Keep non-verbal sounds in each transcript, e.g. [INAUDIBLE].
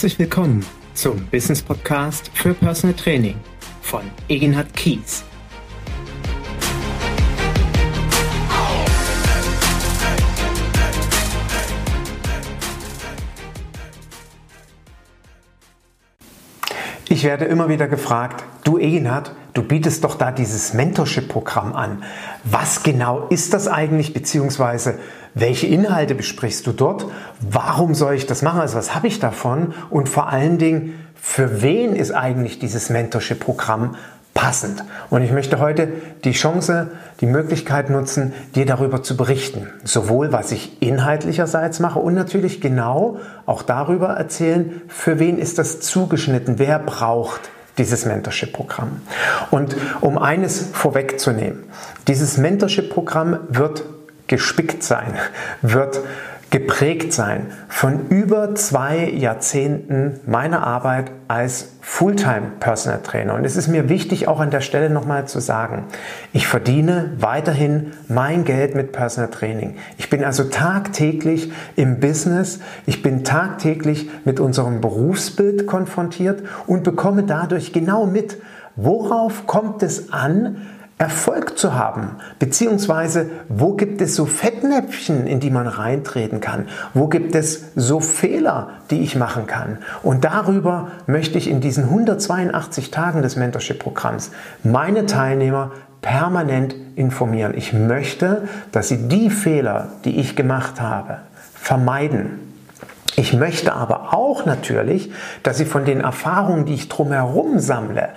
Herzlich willkommen zum Business Podcast für Personal Training von Egenhard Kies. Ich werde immer wieder gefragt, du Egenhard, du bietest doch da dieses Mentorship-Programm an. Was genau ist das eigentlich, beziehungsweise welche Inhalte besprichst du dort? Warum soll ich das machen? Also was habe ich davon? Und vor allen Dingen, für wen ist eigentlich dieses Mentorship-Programm passend. Und ich möchte heute die Chance, die Möglichkeit nutzen, dir darüber zu berichten. Sowohl was ich inhaltlicherseits mache und natürlich genau auch darüber erzählen, für wen ist das zugeschnitten, wer braucht dieses Mentorship-Programm. Und um eines vorwegzunehmen, dieses Mentorship-Programm wird gespickt sein, wird geprägt sein von über zwei Jahrzehnten meiner Arbeit als Fulltime Personal Trainer. Und es ist mir wichtig, auch an der Stelle nochmal zu sagen, ich verdiene weiterhin mein Geld mit Personal Training. Ich bin also tagtäglich im Business, ich bin tagtäglich mit unserem Berufsbild konfrontiert und bekomme dadurch genau mit, worauf kommt es an, Erfolg zu haben? Beziehungsweise, wo gibt es so Fettnäpfchen, in die man reintreten kann? Wo gibt es so Fehler, die ich machen kann? Und darüber möchte ich in diesen 182 Tagen des Mentorship-Programms meine Teilnehmer permanent informieren. Ich möchte, dass sie die Fehler, die ich gemacht habe, vermeiden. Ich möchte aber auch natürlich, dass sie von den Erfahrungen, die ich drumherum sammle,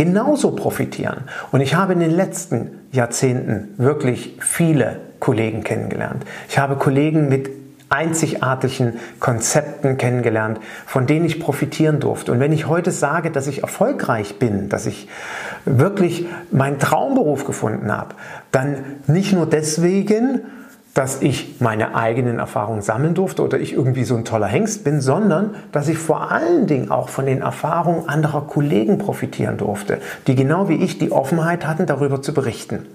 genauso profitieren. Und ich habe in den letzten Jahrzehnten wirklich viele Kollegen kennengelernt. Ich habe Kollegen mit einzigartigen Konzepten kennengelernt, von denen ich profitieren durfte. Und wenn ich heute sage, dass ich erfolgreich bin, dass ich wirklich meinen Traumberuf gefunden habe, dann nicht nur deswegen, dass ich meine eigenen Erfahrungen sammeln durfte oder ich irgendwie so ein toller Hengst bin, sondern dass ich vor allen Dingen auch von den Erfahrungen anderer Kollegen profitieren durfte, die genau wie ich die Offenheit hatten, darüber zu berichten.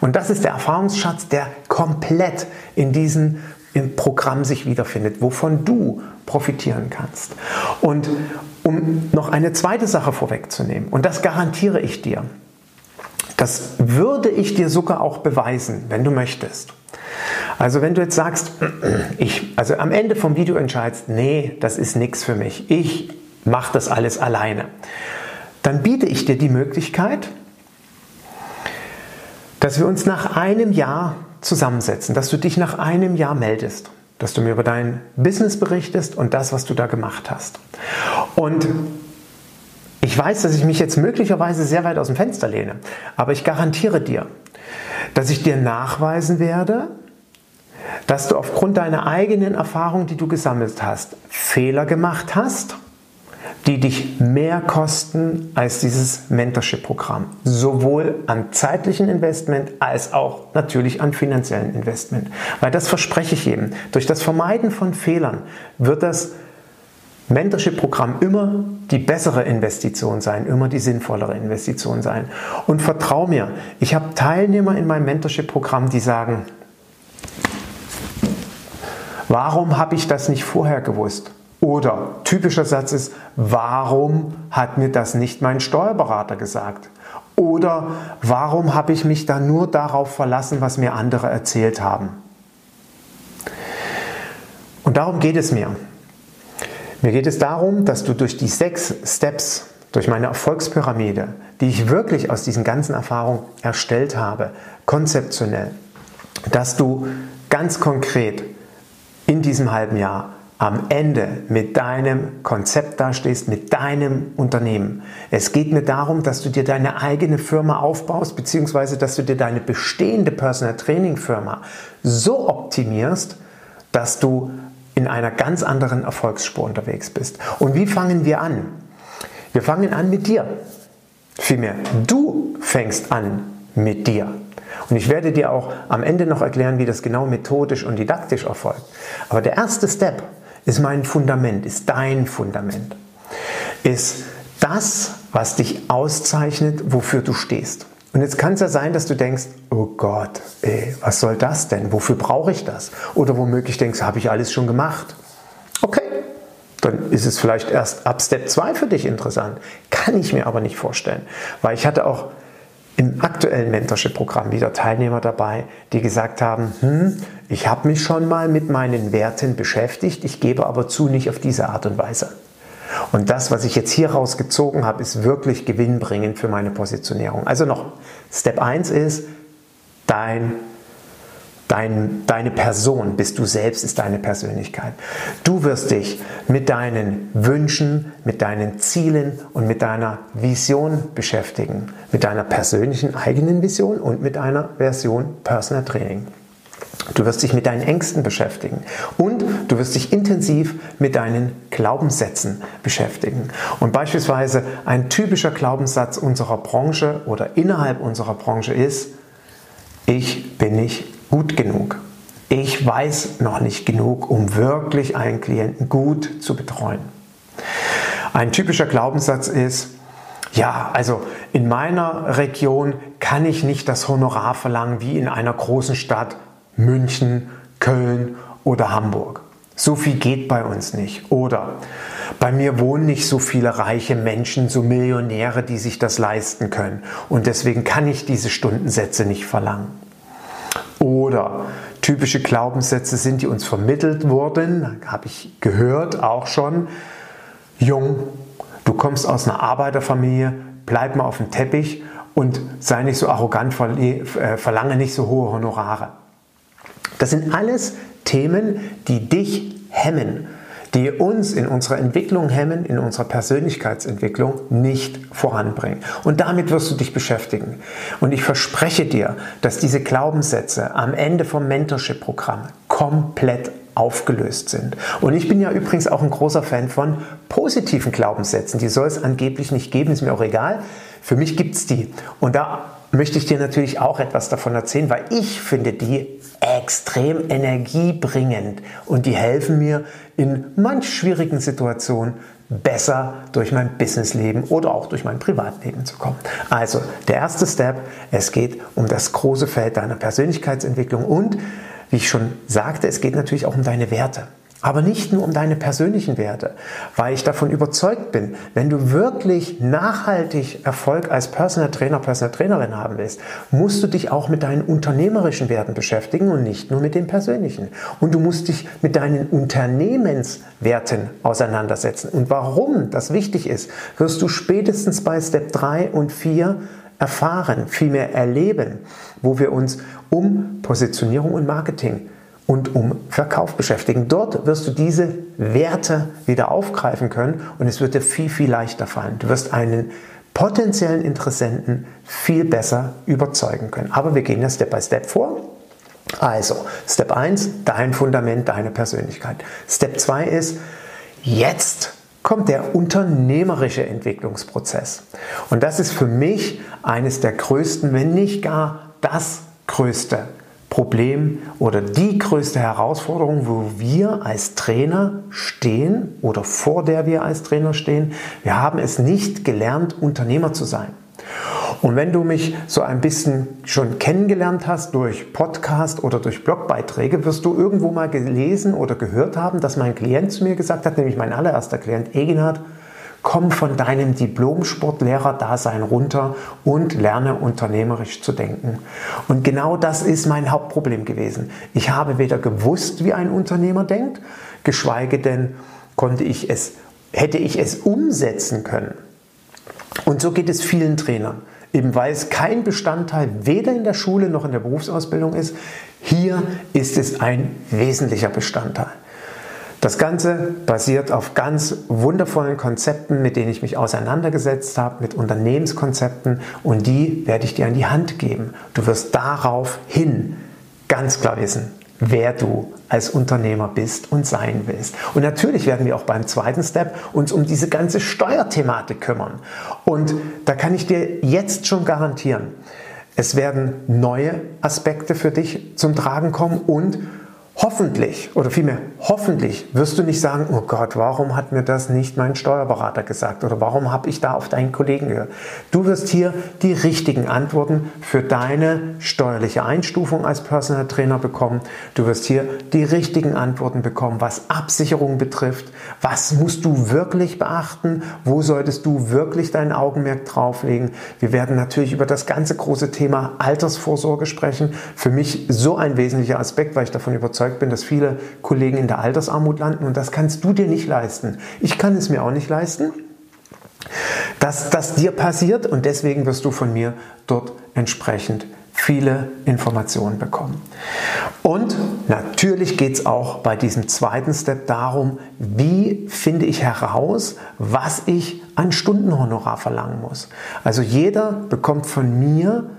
Und das ist der Erfahrungsschatz, der komplett in diesem Programm sich wiederfindet, wovon du profitieren kannst. Und um noch eine zweite Sache vorwegzunehmen, und das garantiere ich dir, das würde ich dir sogar auch beweisen, wenn du möchtest. Also wenn du jetzt sagst, [CLEARS THROAT] ich, also am Ende vom Video entscheidest, nee, das ist nichts für mich, ich mache das alles alleine, dann biete ich dir die Möglichkeit, dass wir uns nach einem Jahr zusammensetzen, dass du dich nach einem Jahr meldest, dass du mir über dein Business berichtest und das, was du da gemacht hast. Und ich weiß, dass ich mich jetzt möglicherweise sehr weit aus dem Fenster lehne, aber ich garantiere dir, dass ich dir nachweisen werde, dass du aufgrund deiner eigenen Erfahrung, die du gesammelt hast, Fehler gemacht hast, die dich mehr kosten als dieses Mentorship-Programm. Sowohl an zeitlichen Investment als auch natürlich an finanziellen Investment. Weil das verspreche ich jedem. Durch das Vermeiden von Fehlern wird das Mentorship-Programm immer die bessere Investition sein, immer die sinnvollere Investition sein. Und vertrau mir, ich habe Teilnehmer in meinem Mentorship-Programm, die sagen, warum habe ich das nicht vorher gewusst? Oder typischer Satz ist, warum hat mir das nicht mein Steuerberater gesagt? Oder warum habe ich mich da nur darauf verlassen, was mir andere erzählt haben? Und darum geht es mir. Mir geht es darum, dass du durch die sechs Steps, durch meine Erfolgspyramide, die ich wirklich aus diesen ganzen Erfahrungen erstellt habe, konzeptionell, dass du ganz konkret in diesem halben Jahr am Ende mit deinem Konzept dastehst, mit deinem Unternehmen. Es geht mir darum, dass du dir deine eigene Firma aufbaust, beziehungsweise dass du dir deine bestehende Personal Training Firma so optimierst, dass du in einer ganz anderen Erfolgsspur unterwegs bist. Und wie fangen wir an? Wir fangen an mit dir. Vielmehr, du fängst an mit dir. Und ich werde dir auch am Ende noch erklären, wie das genau methodisch und didaktisch erfolgt. Aber der erste Step ist mein Fundament, ist dein Fundament. Ist das, was dich auszeichnet, wofür du stehst. Und jetzt kann es ja sein, dass du denkst, oh Gott, ey, was soll das denn? Wofür brauche ich das? Oder womöglich denkst, habe ich alles schon gemacht? Okay, dann ist es vielleicht erst ab Step 2 für dich interessant. Kann ich mir aber nicht vorstellen, weil ich hatte auch im aktuellen Mentorship-Programm wieder Teilnehmer dabei, die gesagt haben, hm, ich habe mich schon mal mit meinen Werten beschäftigt, ich gebe aber zu, nicht auf diese Art und Weise. Und das, was ich jetzt hier rausgezogen habe, ist wirklich gewinnbringend für meine Positionierung. Also noch, Step 1 ist, dein Dein, deine Person bist du selbst, ist deine Persönlichkeit. Du wirst dich mit deinen Wünschen, mit deinen Zielen und mit deiner Vision beschäftigen. Mit deiner persönlichen eigenen Vision und mit einer Version Personal Training. Du wirst dich mit deinen Ängsten beschäftigen und du wirst dich intensiv mit deinen Glaubenssätzen beschäftigen. Und beispielsweise ein typischer Glaubenssatz unserer Branche oder innerhalb unserer Branche ist, ich bin nicht gut genug. Ich weiß noch nicht genug, um wirklich einen Klienten gut zu betreuen. Ein typischer Glaubenssatz ist, ja, also in meiner Region kann ich nicht das Honorar verlangen wie in einer großen Stadt München, Köln oder Hamburg. So viel geht bei uns nicht. Oder bei mir wohnen nicht so viele reiche Menschen, so Millionäre, die sich das leisten können. Und deswegen kann ich diese Stundensätze nicht verlangen. Oder typische Glaubenssätze sind, die uns vermittelt wurden, habe ich gehört auch schon. Jung, du kommst aus einer Arbeiterfamilie, bleib mal auf dem Teppich und sei nicht so arrogant, äh, verlange nicht so hohe Honorare. Das sind alles Themen, die dich hemmen die uns in unserer Entwicklung hemmen, in unserer Persönlichkeitsentwicklung nicht voranbringen. Und damit wirst du dich beschäftigen. Und ich verspreche dir, dass diese Glaubenssätze am Ende vom Mentorship-Programm komplett aufgelöst sind. Und ich bin ja übrigens auch ein großer Fan von positiven Glaubenssätzen. Die soll es angeblich nicht geben, ist mir auch egal. Für mich gibt es die. Und da möchte ich dir natürlich auch etwas davon erzählen, weil ich finde die extrem energiebringend und die helfen mir in manch schwierigen Situationen besser durch mein Businessleben oder auch durch mein Privatleben zu kommen. Also der erste Step, es geht um das große Feld deiner Persönlichkeitsentwicklung und, wie ich schon sagte, es geht natürlich auch um deine Werte. Aber nicht nur um deine persönlichen Werte, weil ich davon überzeugt bin, wenn du wirklich nachhaltig Erfolg als Personal Trainer, Personal Trainerin haben willst, musst du dich auch mit deinen unternehmerischen Werten beschäftigen und nicht nur mit den persönlichen. Und du musst dich mit deinen Unternehmenswerten auseinandersetzen. Und warum das wichtig ist, wirst du spätestens bei Step 3 und 4 erfahren, vielmehr erleben, wo wir uns um Positionierung und Marketing und um Verkauf beschäftigen. Dort wirst du diese Werte wieder aufgreifen können und es wird dir viel, viel leichter fallen. Du wirst einen potenziellen Interessenten viel besser überzeugen können. Aber wir gehen ja Step by Step vor. Also, Step 1, dein Fundament, deine Persönlichkeit. Step 2 ist, jetzt kommt der unternehmerische Entwicklungsprozess. Und das ist für mich eines der größten, wenn nicht gar das größte Problem oder die größte Herausforderung, wo wir als Trainer stehen oder vor der wir als Trainer stehen. Wir haben es nicht gelernt, Unternehmer zu sein. Und wenn du mich so ein bisschen schon kennengelernt hast durch Podcast oder durch Blogbeiträge, wirst du irgendwo mal gelesen oder gehört haben, dass mein Klient zu mir gesagt hat, nämlich mein allererster Klient, Eginhard, Komm von deinem Diplom-Sportlehrer-Dasein runter und lerne unternehmerisch zu denken. Und genau das ist mein Hauptproblem gewesen. Ich habe weder gewusst, wie ein Unternehmer denkt, geschweige denn konnte ich es, hätte ich es umsetzen können. Und so geht es vielen Trainern. Eben weil es kein Bestandteil weder in der Schule noch in der Berufsausbildung ist, hier ist es ein wesentlicher Bestandteil. Das Ganze basiert auf ganz wundervollen Konzepten, mit denen ich mich auseinandergesetzt habe, mit Unternehmenskonzepten und die werde ich dir an die Hand geben. Du wirst daraufhin ganz klar wissen, wer du als Unternehmer bist und sein willst. Und natürlich werden wir auch beim zweiten Step uns um diese ganze Steuerthematik kümmern. Und da kann ich dir jetzt schon garantieren, es werden neue Aspekte für dich zum Tragen kommen und Hoffentlich, oder vielmehr hoffentlich, wirst du nicht sagen, oh Gott, warum hat mir das nicht mein Steuerberater gesagt oder warum habe ich da auf deinen Kollegen gehört. Du wirst hier die richtigen Antworten für deine steuerliche Einstufung als Personal Trainer bekommen. Du wirst hier die richtigen Antworten bekommen, was Absicherung betrifft. Was musst du wirklich beachten? Wo solltest du wirklich dein Augenmerk drauflegen? Wir werden natürlich über das ganze große Thema Altersvorsorge sprechen. Für mich so ein wesentlicher Aspekt, weil ich davon überzeugt überzeugt bin, dass viele Kollegen in der Altersarmut landen und das kannst du dir nicht leisten. Ich kann es mir auch nicht leisten, dass das dir passiert und deswegen wirst du von mir dort entsprechend viele Informationen bekommen. Und natürlich geht es auch bei diesem zweiten Step darum, wie finde ich heraus, was ich an Stundenhonorar verlangen muss. Also jeder bekommt von mir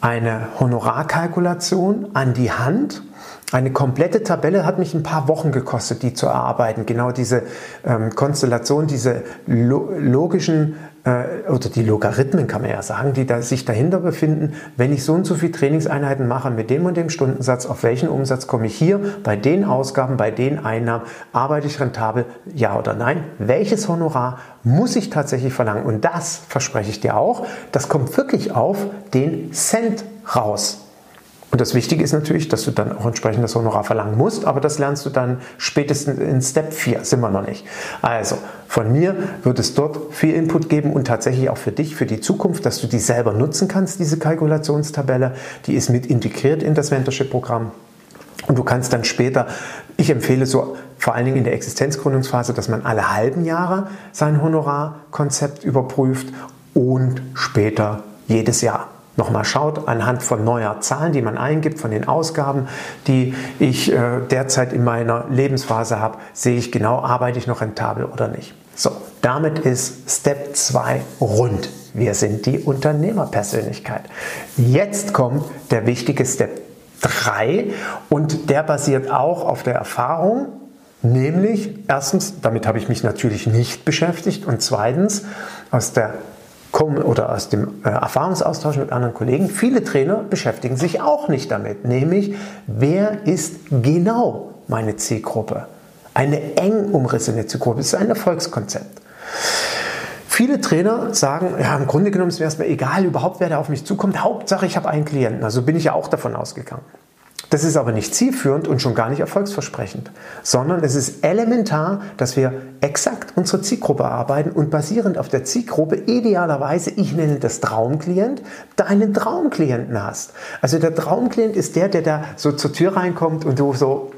eine Honorarkalkulation an die Hand eine komplette Tabelle hat mich ein paar Wochen gekostet, die zu erarbeiten. Genau diese ähm, Konstellation, diese lo logischen äh, oder die Logarithmen kann man ja sagen, die da, sich dahinter befinden. Wenn ich so und so viele Trainingseinheiten mache mit dem und dem Stundensatz, auf welchen Umsatz komme ich hier? Bei den Ausgaben, bei den Einnahmen arbeite ich rentabel? Ja oder nein? Welches Honorar muss ich tatsächlich verlangen? Und das verspreche ich dir auch. Das kommt wirklich auf den Cent raus. Und das Wichtige ist natürlich, dass du dann auch entsprechend das Honorar verlangen musst, aber das lernst du dann spätestens in Step 4, sind wir noch nicht. Also, von mir wird es dort viel Input geben und tatsächlich auch für dich, für die Zukunft, dass du die selber nutzen kannst, diese Kalkulationstabelle. Die ist mit integriert in das Mentorship-Programm. Und du kannst dann später, ich empfehle so vor allen Dingen in der Existenzgründungsphase, dass man alle halben Jahre sein Honorarkonzept überprüft und später jedes Jahr nochmal schaut, anhand von neuer Zahlen, die man eingibt, von den Ausgaben, die ich äh, derzeit in meiner Lebensphase habe, sehe ich genau, arbeite ich noch rentabel oder nicht. So, damit ist Step 2 rund. Wir sind die Unternehmerpersönlichkeit. Jetzt kommt der wichtige Step 3 und der basiert auch auf der Erfahrung, nämlich erstens, damit habe ich mich natürlich nicht beschäftigt und zweitens aus der oder aus dem äh, Erfahrungsaustausch mit anderen Kollegen, viele Trainer beschäftigen sich auch nicht damit, nämlich wer ist genau meine Zielgruppe? Eine eng umrissene Zielgruppe ist ein Erfolgskonzept. Viele Trainer sagen, ja, im Grunde genommen wäre es mir egal überhaupt, wer da auf mich zukommt. Hauptsache, ich habe einen Klienten. Also bin ich ja auch davon ausgegangen. Das ist aber nicht zielführend und schon gar nicht erfolgsversprechend, sondern es ist elementar, dass wir exakt unsere Zielgruppe arbeiten und basierend auf der Zielgruppe idealerweise, ich nenne das Traumklient, deinen Traumklienten hast. Also der Traumklient ist der, der da so zur Tür reinkommt und du so,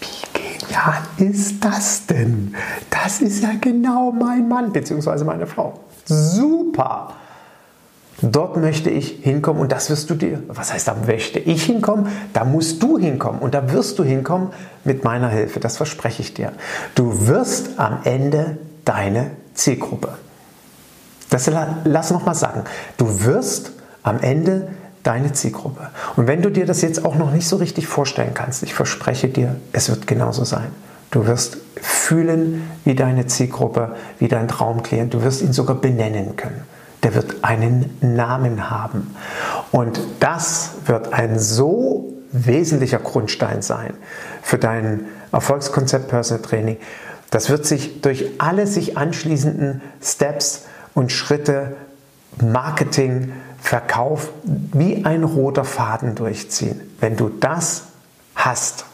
wie genial ist das denn? Das ist ja genau mein Mann bzw. meine Frau. Super! Dort möchte ich hinkommen und das wirst du dir. Was heißt, da möchte ich hinkommen? Da musst du hinkommen und da wirst du hinkommen mit meiner Hilfe. Das verspreche ich dir. Du wirst am Ende deine Zielgruppe. Das lass noch mal sagen. Du wirst am Ende deine Zielgruppe. Und wenn du dir das jetzt auch noch nicht so richtig vorstellen kannst, ich verspreche dir, es wird genauso sein. Du wirst fühlen wie deine Zielgruppe, wie dein Traumklient. Du wirst ihn sogar benennen können der wird einen Namen haben. Und das wird ein so wesentlicher Grundstein sein für dein Erfolgskonzept Personal Training. Das wird sich durch alle sich anschließenden Steps und Schritte Marketing, Verkauf wie ein roter Faden durchziehen. Wenn du das hast,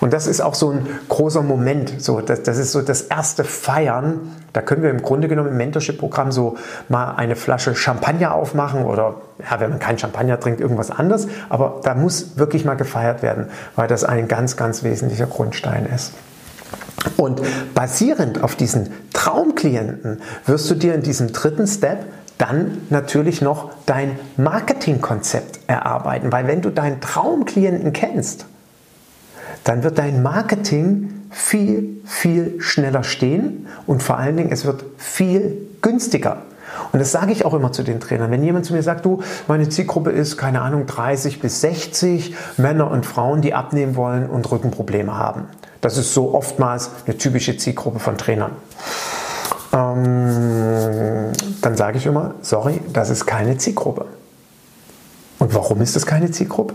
und das ist auch so ein großer Moment. So, das, das ist so das erste Feiern. Da können wir im Grunde genommen im Mentorship-Programm so mal eine Flasche Champagner aufmachen oder, ja, wenn man keinen Champagner trinkt, irgendwas anderes. Aber da muss wirklich mal gefeiert werden, weil das ein ganz, ganz wesentlicher Grundstein ist. Und basierend auf diesen Traumklienten wirst du dir in diesem dritten Step dann natürlich noch dein Marketingkonzept erarbeiten, weil wenn du deinen Traumklienten kennst, dann wird dein Marketing viel, viel schneller stehen und vor allen Dingen, es wird viel günstiger. Und das sage ich auch immer zu den Trainern. Wenn jemand zu mir sagt, du, meine Zielgruppe ist, keine Ahnung, 30 bis 60 Männer und Frauen, die abnehmen wollen und Rückenprobleme haben. Das ist so oftmals eine typische Zielgruppe von Trainern. Ähm, dann sage ich immer, sorry, das ist keine Zielgruppe. Und warum ist das keine Zielgruppe?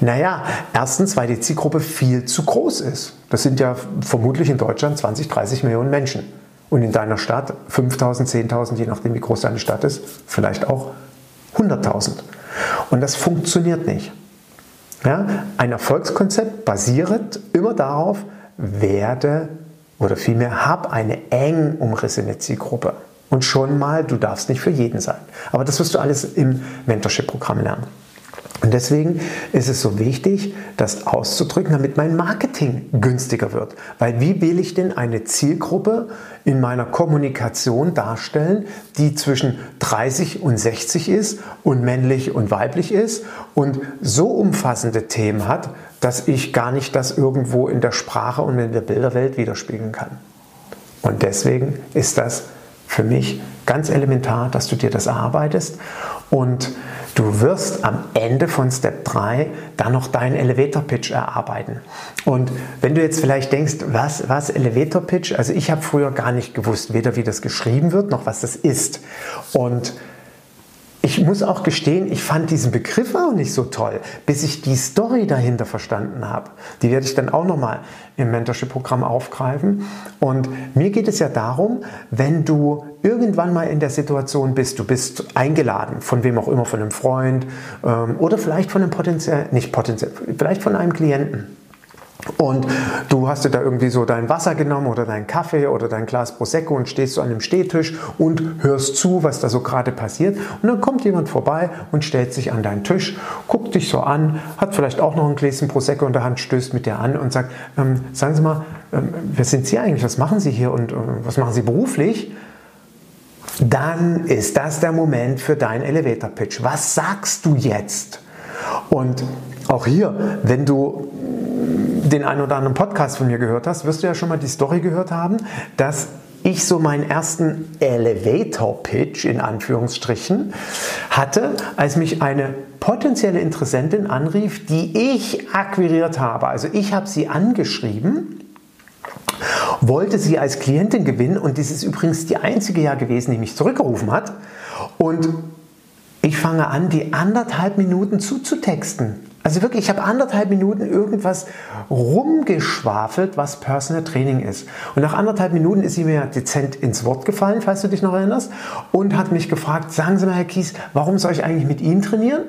Naja, erstens, weil die Zielgruppe viel zu groß ist. Das sind ja vermutlich in Deutschland 20, 30 Millionen Menschen. Und in deiner Stadt 5000, 10.000, je nachdem wie groß deine Stadt ist, vielleicht auch 100.000. Und das funktioniert nicht. Ja? Ein Erfolgskonzept basiert immer darauf, werde oder vielmehr hab eine eng umrissene Zielgruppe. Und schon mal, du darfst nicht für jeden sein. Aber das wirst du alles im Mentorship-Programm lernen. Und deswegen ist es so wichtig, das auszudrücken, damit mein Marketing günstiger wird. Weil wie will ich denn eine Zielgruppe in meiner Kommunikation darstellen, die zwischen 30 und 60 ist und männlich und weiblich ist und so umfassende Themen hat, dass ich gar nicht das irgendwo in der Sprache und in der Bilderwelt widerspiegeln kann. Und deswegen ist das für mich ganz elementar, dass du dir das erarbeitest und Du wirst am Ende von Step 3 dann noch deinen Elevator Pitch erarbeiten. Und wenn du jetzt vielleicht denkst, was, was Elevator Pitch? Also ich habe früher gar nicht gewusst, weder wie das geschrieben wird, noch was das ist. Und ich muss auch gestehen, ich fand diesen Begriff auch nicht so toll, bis ich die Story dahinter verstanden habe. Die werde ich dann auch nochmal im Mentorship-Programm aufgreifen. Und mir geht es ja darum, wenn du irgendwann mal in der Situation bist, du bist eingeladen, von wem auch immer, von einem Freund ähm, oder vielleicht von einem potenziell, nicht potenziell, vielleicht von einem Klienten. Und du hast dir da irgendwie so dein Wasser genommen oder deinen Kaffee oder dein Glas Prosecco und stehst so an einem Stehtisch und hörst zu, was da so gerade passiert. Und dann kommt jemand vorbei und stellt sich an deinen Tisch, guckt dich so an, hat vielleicht auch noch ein Gläschen Prosecco in der Hand, stößt mit dir an und sagt, ähm, sagen Sie mal, ähm, wer sind Sie eigentlich? Was machen Sie hier und äh, was machen Sie beruflich? Dann ist das der Moment für deinen Elevator Pitch. Was sagst du jetzt? Und auch hier, wenn du den einen oder anderen Podcast von mir gehört hast, wirst du ja schon mal die Story gehört haben, dass ich so meinen ersten Elevator Pitch in Anführungsstrichen hatte, als mich eine potenzielle Interessentin anrief, die ich akquiriert habe. Also ich habe sie angeschrieben wollte sie als Klientin gewinnen und das ist übrigens die einzige Jahr gewesen, die mich zurückgerufen hat. Und ich fange an, die anderthalb Minuten zuzutexten. Also wirklich, ich habe anderthalb Minuten irgendwas rumgeschwafelt, was Personal Training ist. Und nach anderthalb Minuten ist sie mir dezent ins Wort gefallen, falls du dich noch erinnerst, und hat mich gefragt, sagen Sie mal, Herr Kies, warum soll ich eigentlich mit Ihnen trainieren?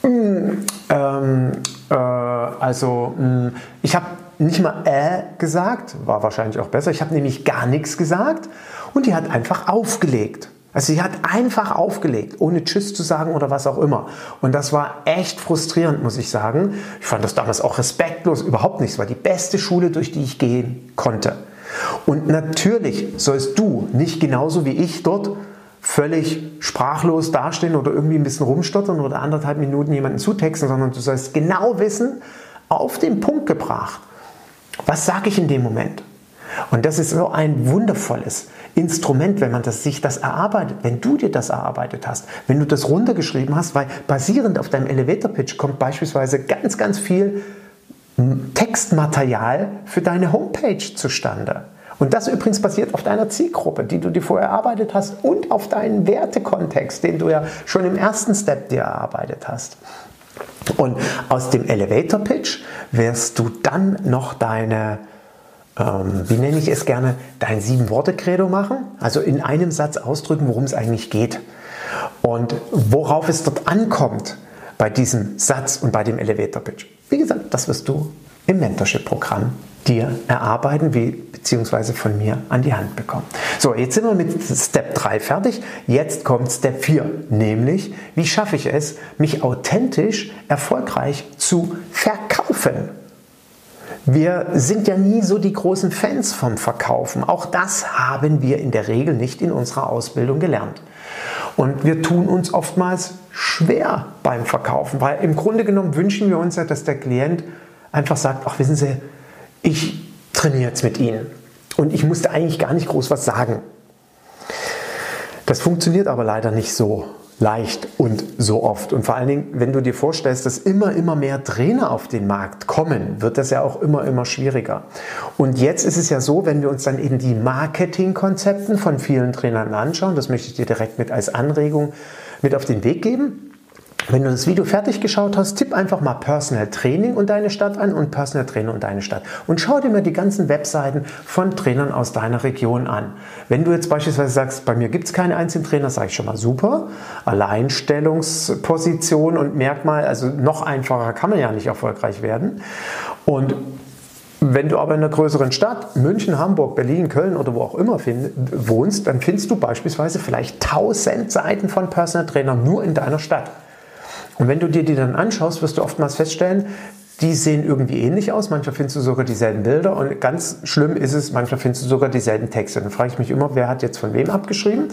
Hm, ähm, äh, also, mh, hm, ich habe nicht mal äh gesagt, war wahrscheinlich auch besser. Ich habe nämlich gar nichts gesagt und die hat einfach aufgelegt. Also sie hat einfach aufgelegt, ohne Tschüss zu sagen oder was auch immer. Und das war echt frustrierend, muss ich sagen. Ich fand das damals auch respektlos, überhaupt nicht. Es war die beste Schule, durch die ich gehen konnte. Und natürlich sollst du nicht genauso wie ich dort völlig sprachlos dastehen oder irgendwie ein bisschen rumstottern oder anderthalb Minuten jemanden zutexten, sondern du sollst genau wissen, auf den Punkt gebracht, was sage ich in dem Moment? Und das ist so ein wundervolles Instrument, wenn man das, sich das erarbeitet, wenn du dir das erarbeitet hast, wenn du das runtergeschrieben hast, weil basierend auf deinem Elevator Pitch kommt beispielsweise ganz, ganz viel Textmaterial für deine Homepage zustande. Und das übrigens basiert auf deiner Zielgruppe, die du dir vorher erarbeitet hast und auf deinen Wertekontext, den du ja schon im ersten Step dir erarbeitet hast. Und aus dem Elevator Pitch wirst du dann noch deine ähm, wie nenne ich es gerne, dein Sieben-Worte-Credo machen, also in einem Satz ausdrücken, worum es eigentlich geht und worauf es dort ankommt bei diesem Satz und bei dem Elevator-Pitch. Wie gesagt, das wirst du im Mentorship-Programm dir erarbeiten, wie, beziehungsweise von mir an die Hand bekommen. So, jetzt sind wir mit Step 3 fertig. Jetzt kommt Step 4, nämlich, wie schaffe ich es, mich authentisch erfolgreich zu verkaufen? Wir sind ja nie so die großen Fans vom Verkaufen. Auch das haben wir in der Regel nicht in unserer Ausbildung gelernt. Und wir tun uns oftmals schwer beim Verkaufen, weil im Grunde genommen wünschen wir uns ja, dass der Klient einfach sagt, ach wissen Sie, ich trainiere jetzt mit Ihnen und ich musste eigentlich gar nicht groß was sagen. Das funktioniert aber leider nicht so leicht und so oft. Und vor allen Dingen, wenn du dir vorstellst, dass immer, immer mehr Trainer auf den Markt kommen, wird das ja auch immer, immer schwieriger. Und jetzt ist es ja so, wenn wir uns dann eben die Marketingkonzepten von vielen Trainern anschauen, das möchte ich dir direkt mit als Anregung mit auf den Weg geben. Wenn du das Video fertig geschaut hast, tipp einfach mal Personal Training und deine Stadt an und Personal Trainer und deine Stadt. Und schau dir mal die ganzen Webseiten von Trainern aus deiner Region an. Wenn du jetzt beispielsweise sagst, bei mir gibt es keine einzelnen Trainer, sage ich schon mal super. Alleinstellungsposition und Merkmal, also noch einfacher kann man ja nicht erfolgreich werden. Und wenn du aber in einer größeren Stadt, München, Hamburg, Berlin, Köln oder wo auch immer wohnst, dann findest du beispielsweise vielleicht 1000 Seiten von Personal Trainer nur in deiner Stadt. Und wenn du dir die dann anschaust, wirst du oftmals feststellen, die sehen irgendwie ähnlich aus. Manchmal findest du sogar dieselben Bilder und ganz schlimm ist es, manchmal findest du sogar dieselben Texte. Dann frage ich mich immer, wer hat jetzt von wem abgeschrieben?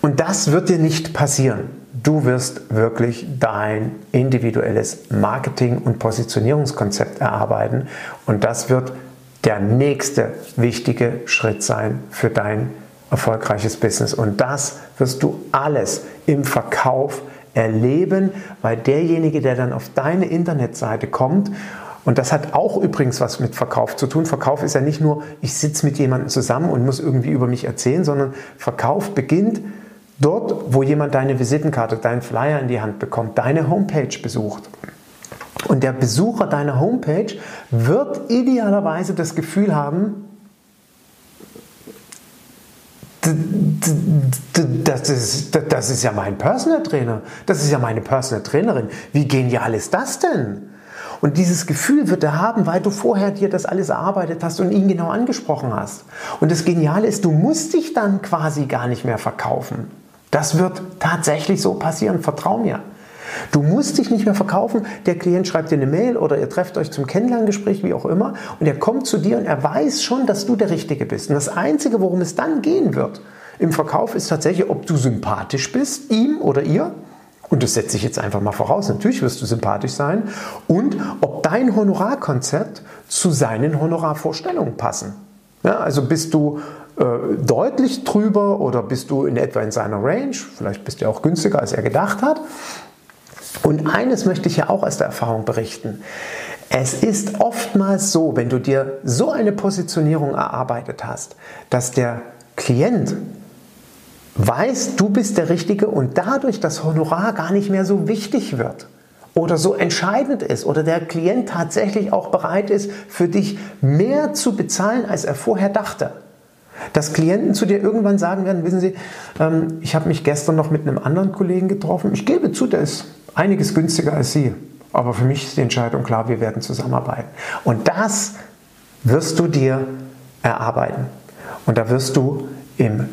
Und das wird dir nicht passieren. Du wirst wirklich dein individuelles Marketing- und Positionierungskonzept erarbeiten und das wird der nächste wichtige Schritt sein für dein erfolgreiches Business. Und das wirst du alles im Verkauf erleben, weil derjenige, der dann auf deine Internetseite kommt, und das hat auch übrigens was mit Verkauf zu tun. Verkauf ist ja nicht nur, ich sitze mit jemandem zusammen und muss irgendwie über mich erzählen, sondern Verkauf beginnt dort, wo jemand deine Visitenkarte, deinen Flyer in die Hand bekommt, deine Homepage besucht. Und der Besucher deiner Homepage wird idealerweise das Gefühl haben, das ist, das ist ja mein Personal Trainer, das ist ja meine Personal Trainerin. Wie genial ist das denn? Und dieses Gefühl wird er haben, weil du vorher dir das alles erarbeitet hast und ihn genau angesprochen hast. Und das Geniale ist, du musst dich dann quasi gar nicht mehr verkaufen. Das wird tatsächlich so passieren, vertrau mir. Du musst dich nicht mehr verkaufen. Der Klient schreibt dir eine Mail oder ihr trefft euch zum Kennenlerngespräch, wie auch immer, und er kommt zu dir und er weiß schon, dass du der Richtige bist. Und das Einzige, worum es dann gehen wird im Verkauf, ist tatsächlich, ob du sympathisch bist, ihm oder ihr. Und das setze ich jetzt einfach mal voraus. Natürlich wirst du sympathisch sein. Und ob dein Honorarkonzept zu seinen Honorarvorstellungen passen. Ja, also bist du äh, deutlich drüber oder bist du in etwa in seiner Range? Vielleicht bist du auch günstiger, als er gedacht hat. Und eines möchte ich ja auch aus der Erfahrung berichten. Es ist oftmals so, wenn du dir so eine Positionierung erarbeitet hast, dass der Klient weiß, du bist der Richtige und dadurch das Honorar gar nicht mehr so wichtig wird oder so entscheidend ist oder der Klient tatsächlich auch bereit ist, für dich mehr zu bezahlen, als er vorher dachte. Dass Klienten zu dir irgendwann sagen werden, wissen Sie, ähm, ich habe mich gestern noch mit einem anderen Kollegen getroffen. Ich gebe zu, der ist einiges günstiger als Sie. Aber für mich ist die Entscheidung klar, wir werden zusammenarbeiten. Und das wirst du dir erarbeiten. Und da wirst du im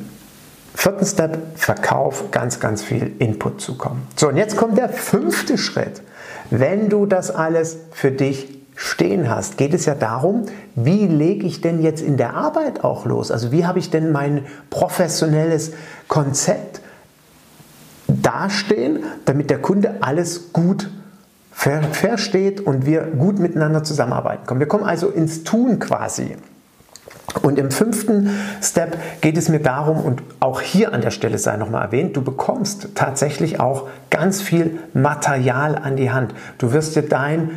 vierten Step Verkauf ganz, ganz viel Input zukommen. So, und jetzt kommt der fünfte Schritt. Wenn du das alles für dich stehen hast, geht es ja darum, wie lege ich denn jetzt in der Arbeit auch los? Also wie habe ich denn mein professionelles Konzept dastehen, damit der Kunde alles gut versteht und wir gut miteinander zusammenarbeiten können. Wir kommen also ins Tun quasi. Und im fünften Step geht es mir darum, und auch hier an der Stelle sei nochmal erwähnt, du bekommst tatsächlich auch ganz viel Material an die Hand. Du wirst dir dein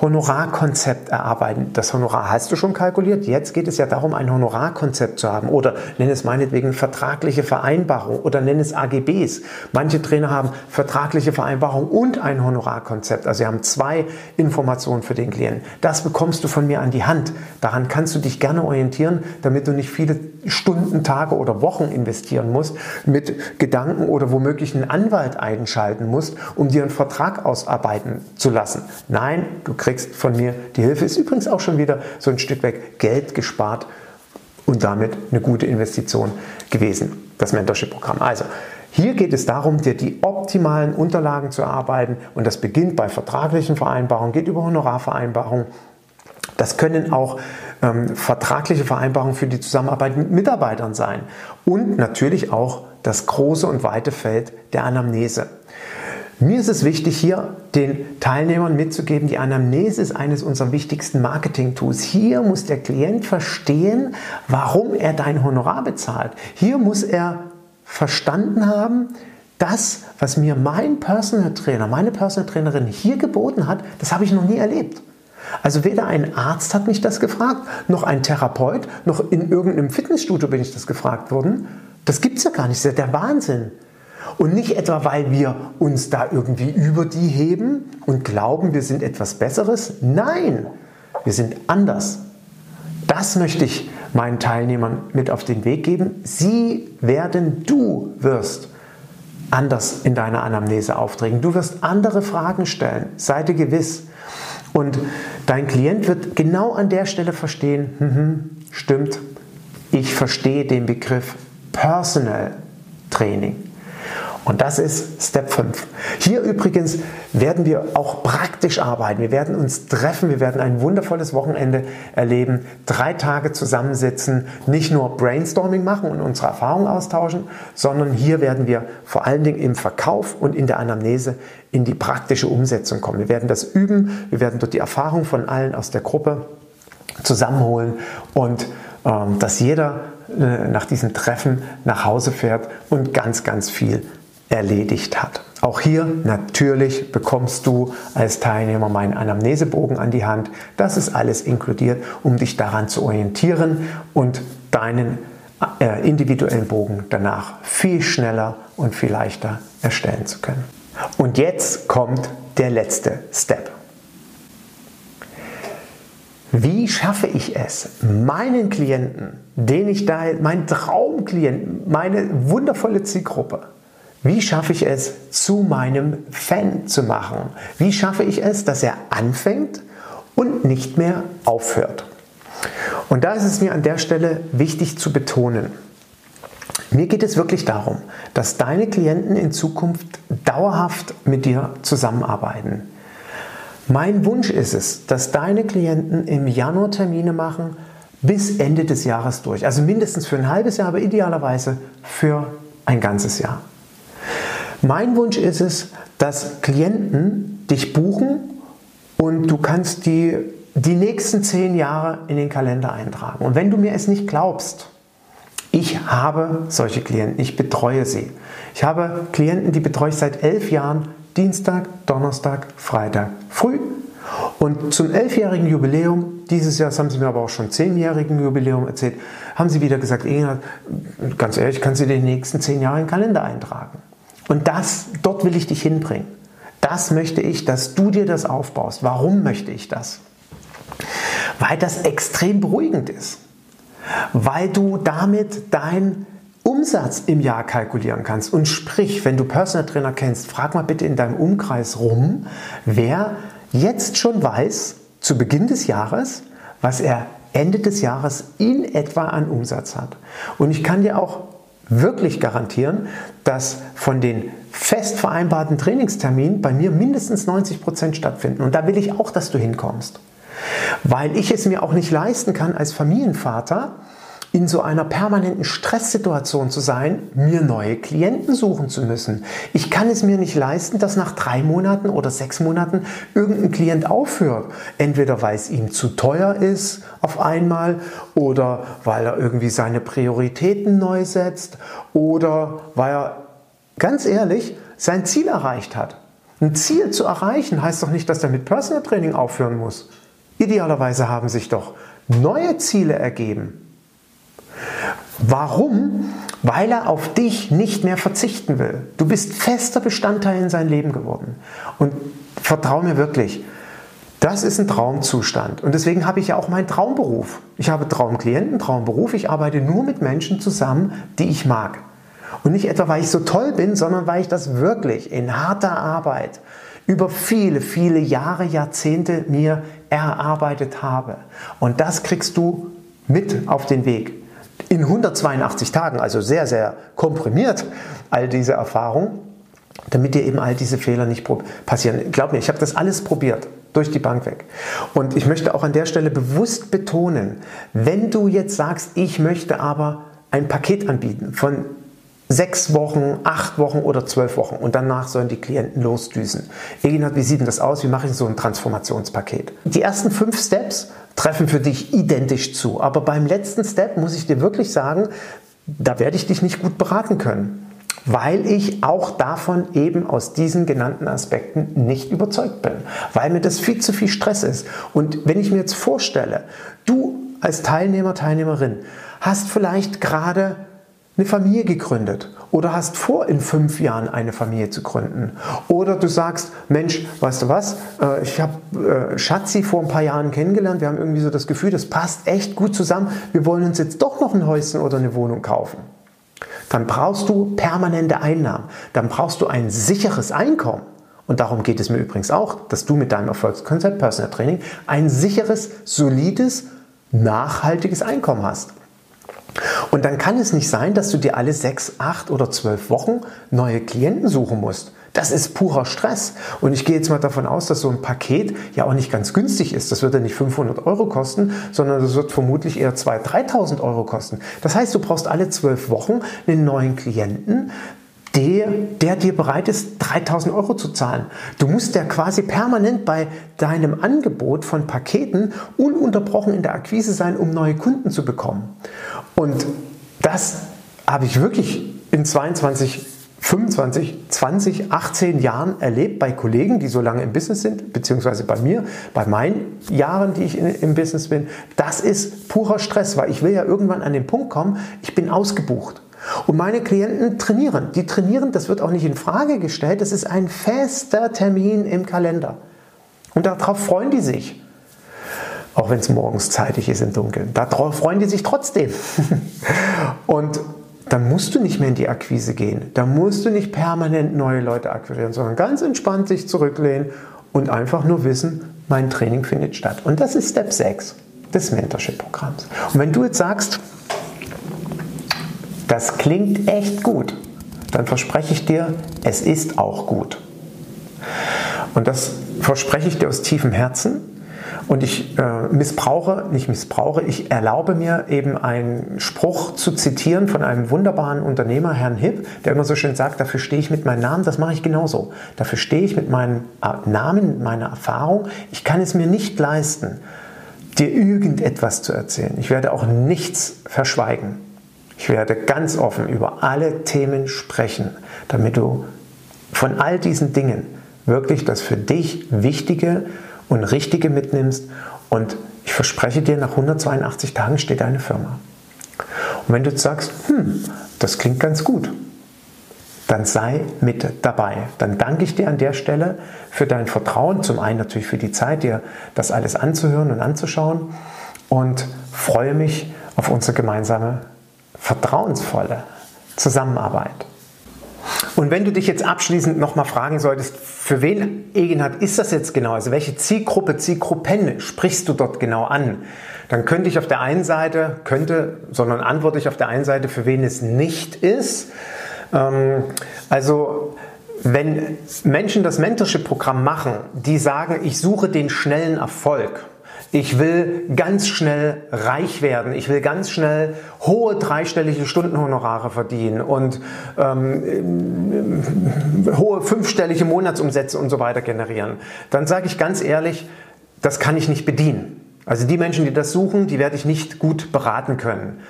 Honorarkonzept erarbeiten. Das Honorar hast du schon kalkuliert. Jetzt geht es ja darum, ein Honorarkonzept zu haben oder nenn es meinetwegen vertragliche Vereinbarung oder nenn es AGBs. Manche Trainer haben vertragliche Vereinbarung und ein Honorarkonzept. Also sie haben zwei Informationen für den Klienten. Das bekommst du von mir an die Hand. Daran kannst du dich gerne orientieren, damit du nicht viele Stunden, Tage oder Wochen investieren musst, mit Gedanken oder womöglich einen Anwalt einschalten musst, um dir einen Vertrag ausarbeiten zu lassen. Nein, du kriegst kriegst von mir die Hilfe. Ist übrigens auch schon wieder so ein Stück weg Geld gespart und damit eine gute Investition gewesen, das Mentorship-Programm. Also, hier geht es darum, dir die optimalen Unterlagen zu erarbeiten und das beginnt bei vertraglichen Vereinbarungen, geht über Honorarvereinbarungen. Das können auch ähm, vertragliche Vereinbarungen für die Zusammenarbeit mit Mitarbeitern sein und natürlich auch das große und weite Feld der Anamnese. Mir ist es wichtig, hier den Teilnehmern mitzugeben, die Anamnese ist eines unserer wichtigsten Marketing-Tools. Hier muss der Klient verstehen, warum er dein Honorar bezahlt. Hier muss er verstanden haben, das, was mir mein Personal Trainer, meine Personal Trainerin hier geboten hat, das habe ich noch nie erlebt. Also weder ein Arzt hat mich das gefragt, noch ein Therapeut, noch in irgendeinem Fitnessstudio bin ich das gefragt worden. Das gibt es ja gar nicht, das ist ja der Wahnsinn. Und nicht etwa, weil wir uns da irgendwie über die heben und glauben, wir sind etwas Besseres. Nein, wir sind anders. Das möchte ich meinen Teilnehmern mit auf den Weg geben. Sie werden, du wirst anders in deiner Anamnese auftreten. Du wirst andere Fragen stellen. Sei dir gewiss. Und dein Klient wird genau an der Stelle verstehen, hm, stimmt, ich verstehe den Begriff Personal Training. Und das ist Step 5. Hier übrigens werden wir auch praktisch arbeiten. Wir werden uns treffen, wir werden ein wundervolles Wochenende erleben, drei Tage zusammensitzen, nicht nur Brainstorming machen und unsere Erfahrungen austauschen, sondern hier werden wir vor allen Dingen im Verkauf und in der Anamnese in die praktische Umsetzung kommen. Wir werden das üben, wir werden dort die Erfahrung von allen aus der Gruppe zusammenholen und ähm, dass jeder äh, nach diesem Treffen nach Hause fährt und ganz, ganz viel erledigt hat. Auch hier natürlich bekommst du als Teilnehmer meinen Anamnesebogen an die Hand. Das ist alles inkludiert, um dich daran zu orientieren und deinen äh, individuellen Bogen danach viel schneller und viel leichter erstellen zu können. Und jetzt kommt der letzte Step. Wie schaffe ich es, meinen Klienten, den ich da, meinen Traumklienten, meine wundervolle Zielgruppe, wie schaffe ich es, zu meinem Fan zu machen? Wie schaffe ich es, dass er anfängt und nicht mehr aufhört? Und da ist es mir an der Stelle wichtig zu betonen, mir geht es wirklich darum, dass deine Klienten in Zukunft dauerhaft mit dir zusammenarbeiten. Mein Wunsch ist es, dass deine Klienten im Januar Termine machen bis Ende des Jahres durch. Also mindestens für ein halbes Jahr, aber idealerweise für ein ganzes Jahr. Mein Wunsch ist es, dass Klienten dich buchen und du kannst die, die nächsten zehn Jahre in den Kalender eintragen. Und wenn du mir es nicht glaubst, ich habe solche Klienten, ich betreue sie. Ich habe Klienten, die betreue ich seit elf Jahren, Dienstag, Donnerstag, Freitag, früh. Und zum elfjährigen Jubiläum, dieses Jahr, haben sie mir aber auch schon zehnjährigen Jubiläum erzählt, haben sie wieder gesagt, ganz ehrlich, kannst du die nächsten zehn Jahre in den Kalender eintragen. Und das, dort will ich dich hinbringen. Das möchte ich, dass du dir das aufbaust. Warum möchte ich das? Weil das extrem beruhigend ist. Weil du damit dein Umsatz im Jahr kalkulieren kannst. Und sprich, wenn du Personal Trainer kennst, frag mal bitte in deinem Umkreis rum, wer jetzt schon weiß, zu Beginn des Jahres, was er Ende des Jahres in etwa an Umsatz hat. Und ich kann dir auch wirklich garantieren, dass von den fest vereinbarten Trainingsterminen bei mir mindestens 90 Prozent stattfinden. Und da will ich auch, dass du hinkommst. Weil ich es mir auch nicht leisten kann, als Familienvater in so einer permanenten Stresssituation zu sein, mir neue Klienten suchen zu müssen. Ich kann es mir nicht leisten, dass nach drei Monaten oder sechs Monaten irgendein Klient aufhört. Entweder weil es ihm zu teuer ist auf einmal oder weil er irgendwie seine Prioritäten neu setzt oder weil er, ganz ehrlich, sein Ziel erreicht hat. Ein Ziel zu erreichen heißt doch nicht, dass er mit Personal Training aufhören muss. Idealerweise haben sich doch neue Ziele ergeben. Warum? Weil er auf dich nicht mehr verzichten will. Du bist fester Bestandteil in sein Leben geworden. Und vertrau mir wirklich, das ist ein Traumzustand. Und deswegen habe ich ja auch meinen Traumberuf. Ich habe Traumklienten, Traumberuf. Ich arbeite nur mit Menschen zusammen, die ich mag. Und nicht etwa, weil ich so toll bin, sondern weil ich das wirklich in harter Arbeit über viele, viele Jahre, Jahrzehnte mir erarbeitet habe. Und das kriegst du mit auf den Weg in 182 Tagen, also sehr, sehr komprimiert, all diese Erfahrungen, damit dir eben all diese Fehler nicht passieren. Glaub mir, ich habe das alles probiert, durch die Bank weg. Und ich möchte auch an der Stelle bewusst betonen, wenn du jetzt sagst, ich möchte aber ein Paket anbieten von sechs Wochen, acht Wochen oder zwölf Wochen und danach sollen die Klienten losdüsen. Eginhard, wie sieht denn das aus? Wie mache ich so ein Transformationspaket? Die ersten fünf Steps treffen für dich identisch zu. Aber beim letzten Step muss ich dir wirklich sagen, da werde ich dich nicht gut beraten können, weil ich auch davon eben aus diesen genannten Aspekten nicht überzeugt bin, weil mir das viel zu viel Stress ist. Und wenn ich mir jetzt vorstelle, du als Teilnehmer, Teilnehmerin hast vielleicht gerade eine Familie gegründet oder hast vor, in fünf Jahren eine Familie zu gründen. Oder du sagst, Mensch, weißt du was, äh, ich habe äh, Schatzi vor ein paar Jahren kennengelernt, wir haben irgendwie so das Gefühl, das passt echt gut zusammen, wir wollen uns jetzt doch noch ein Häuschen oder eine Wohnung kaufen. Dann brauchst du permanente Einnahmen, dann brauchst du ein sicheres Einkommen. Und darum geht es mir übrigens auch, dass du mit deinem Erfolgskonzept Personal Training ein sicheres, solides, nachhaltiges Einkommen hast. Und dann kann es nicht sein, dass du dir alle sechs, acht oder zwölf Wochen neue Klienten suchen musst. Das ist purer Stress. Und ich gehe jetzt mal davon aus, dass so ein Paket ja auch nicht ganz günstig ist. Das wird ja nicht 500 Euro kosten, sondern das wird vermutlich eher 2.000, 3.000 Euro kosten. Das heißt, du brauchst alle zwölf Wochen einen neuen Klienten, der, der dir bereit ist, 3000 Euro zu zahlen. Du musst ja quasi permanent bei deinem Angebot von Paketen ununterbrochen in der Akquise sein, um neue Kunden zu bekommen. Und das habe ich wirklich in 22, 25, 20, 18 Jahren erlebt bei Kollegen, die so lange im Business sind, beziehungsweise bei mir, bei meinen Jahren, die ich in, im Business bin. Das ist purer Stress, weil ich will ja irgendwann an den Punkt kommen, ich bin ausgebucht. Und meine Klienten trainieren. Die trainieren, das wird auch nicht in Frage gestellt, das ist ein fester Termin im Kalender. Und darauf freuen die sich. Auch wenn es morgens zeitig ist im Dunkeln. Darauf freuen die sich trotzdem. [LAUGHS] Und dann musst du nicht mehr in die Akquise gehen. Da musst du nicht permanent neue Leute akquirieren, sondern ganz entspannt sich zurücklehnen und einfach nur wissen, mein Training findet statt. Und das ist Step 6 des Mentorship-Programms. Und wenn du jetzt sagst, das klingt echt gut, dann verspreche ich dir, es ist auch gut. Und das verspreche ich dir aus tiefem Herzen. Und ich äh, missbrauche, nicht missbrauche, ich erlaube mir eben einen Spruch zu zitieren von einem wunderbaren Unternehmer, Herrn Hipp, der immer so schön sagt, dafür stehe ich mit meinem Namen, das mache ich genauso. Dafür stehe ich mit meinem äh, Namen, mit meiner Erfahrung. Ich kann es mir nicht leisten, dir irgendetwas zu erzählen. Ich werde auch nichts verschweigen. Ich werde ganz offen über alle Themen sprechen, damit du von all diesen Dingen wirklich das für dich Wichtige und Richtige mitnimmst. Und ich verspreche dir, nach 182 Tagen steht deine Firma. Und wenn du sagst, hm, das klingt ganz gut, dann sei mit dabei. Dann danke ich dir an der Stelle für dein Vertrauen. Zum einen natürlich für die Zeit, dir das alles anzuhören und anzuschauen. Und freue mich auf unsere gemeinsame vertrauensvolle Zusammenarbeit. Und wenn du dich jetzt abschließend nochmal fragen solltest, für wen Egenhard ist das jetzt genau? Also welche Zielgruppe, Zielgruppen sprichst du dort genau an? Dann könnte ich auf der einen Seite, könnte, sondern antworte ich auf der einen Seite, für wen es nicht ist. Ähm, also wenn Menschen das Mentorship-Programm machen, die sagen, ich suche den schnellen Erfolg, ich will ganz schnell reich werden. Ich will ganz schnell hohe dreistellige Stundenhonorare verdienen und ähm, hohe fünfstellige Monatsumsätze und so weiter generieren. Dann sage ich ganz ehrlich, das kann ich nicht bedienen. Also die Menschen, die das suchen, die werde ich nicht gut beraten können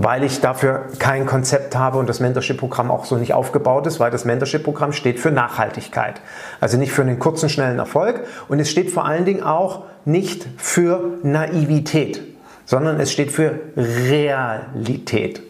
weil ich dafür kein Konzept habe und das Mentorship-Programm auch so nicht aufgebaut ist, weil das Mentorship-Programm steht für Nachhaltigkeit. Also nicht für einen kurzen, schnellen Erfolg und es steht vor allen Dingen auch nicht für Naivität, sondern es steht für Realität.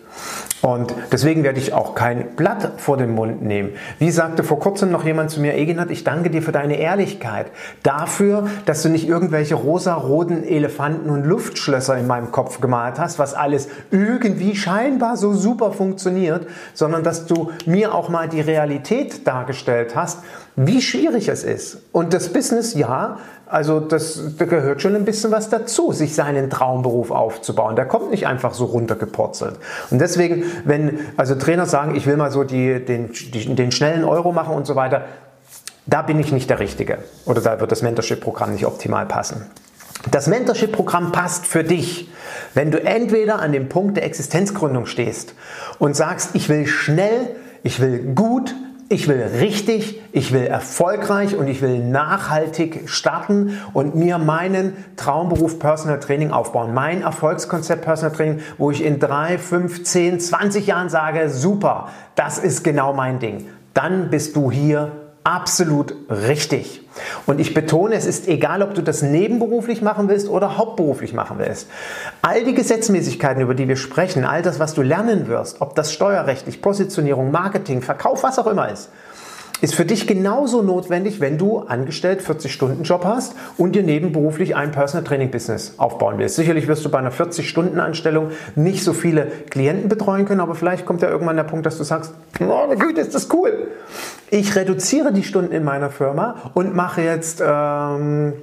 Und deswegen werde ich auch kein Blatt vor den Mund nehmen. Wie sagte vor kurzem noch jemand zu mir, Egenhard, ich danke dir für deine Ehrlichkeit. Dafür, dass du nicht irgendwelche rosa-roten Elefanten und Luftschlösser in meinem Kopf gemalt hast, was alles irgendwie scheinbar so super funktioniert, sondern dass du mir auch mal die Realität dargestellt hast, wie schwierig es ist. Und das Business, ja, also das, da gehört schon ein bisschen was dazu, sich seinen Traumberuf aufzubauen. Der kommt nicht einfach so runtergepurzelt. Und deswegen, wenn also Trainer sagen, ich will mal so die, den, die, den schnellen Euro machen und so weiter, da bin ich nicht der Richtige. Oder da wird das Mentorship-Programm nicht optimal passen. Das Mentorship-Programm passt für dich, wenn du entweder an dem Punkt der Existenzgründung stehst und sagst, ich will schnell, ich will gut, ich will richtig, ich will erfolgreich und ich will nachhaltig starten und mir meinen Traumberuf Personal Training aufbauen. Mein Erfolgskonzept Personal Training, wo ich in drei, fünf, zehn, zwanzig Jahren sage, super, das ist genau mein Ding. Dann bist du hier absolut richtig. Und ich betone, es ist egal, ob du das nebenberuflich machen willst oder hauptberuflich machen willst. All die Gesetzmäßigkeiten, über die wir sprechen, all das, was du lernen wirst, ob das steuerrechtlich, Positionierung, Marketing, Verkauf, was auch immer ist, ist für dich genauso notwendig, wenn du angestellt 40-Stunden-Job hast und dir nebenberuflich ein Personal Training Business aufbauen willst. Sicherlich wirst du bei einer 40-Stunden-Anstellung nicht so viele Klienten betreuen können, aber vielleicht kommt ja irgendwann der Punkt, dass du sagst, oh, Güte, ist das cool. Ich reduziere die Stunden in meiner Firma und mache jetzt ähm,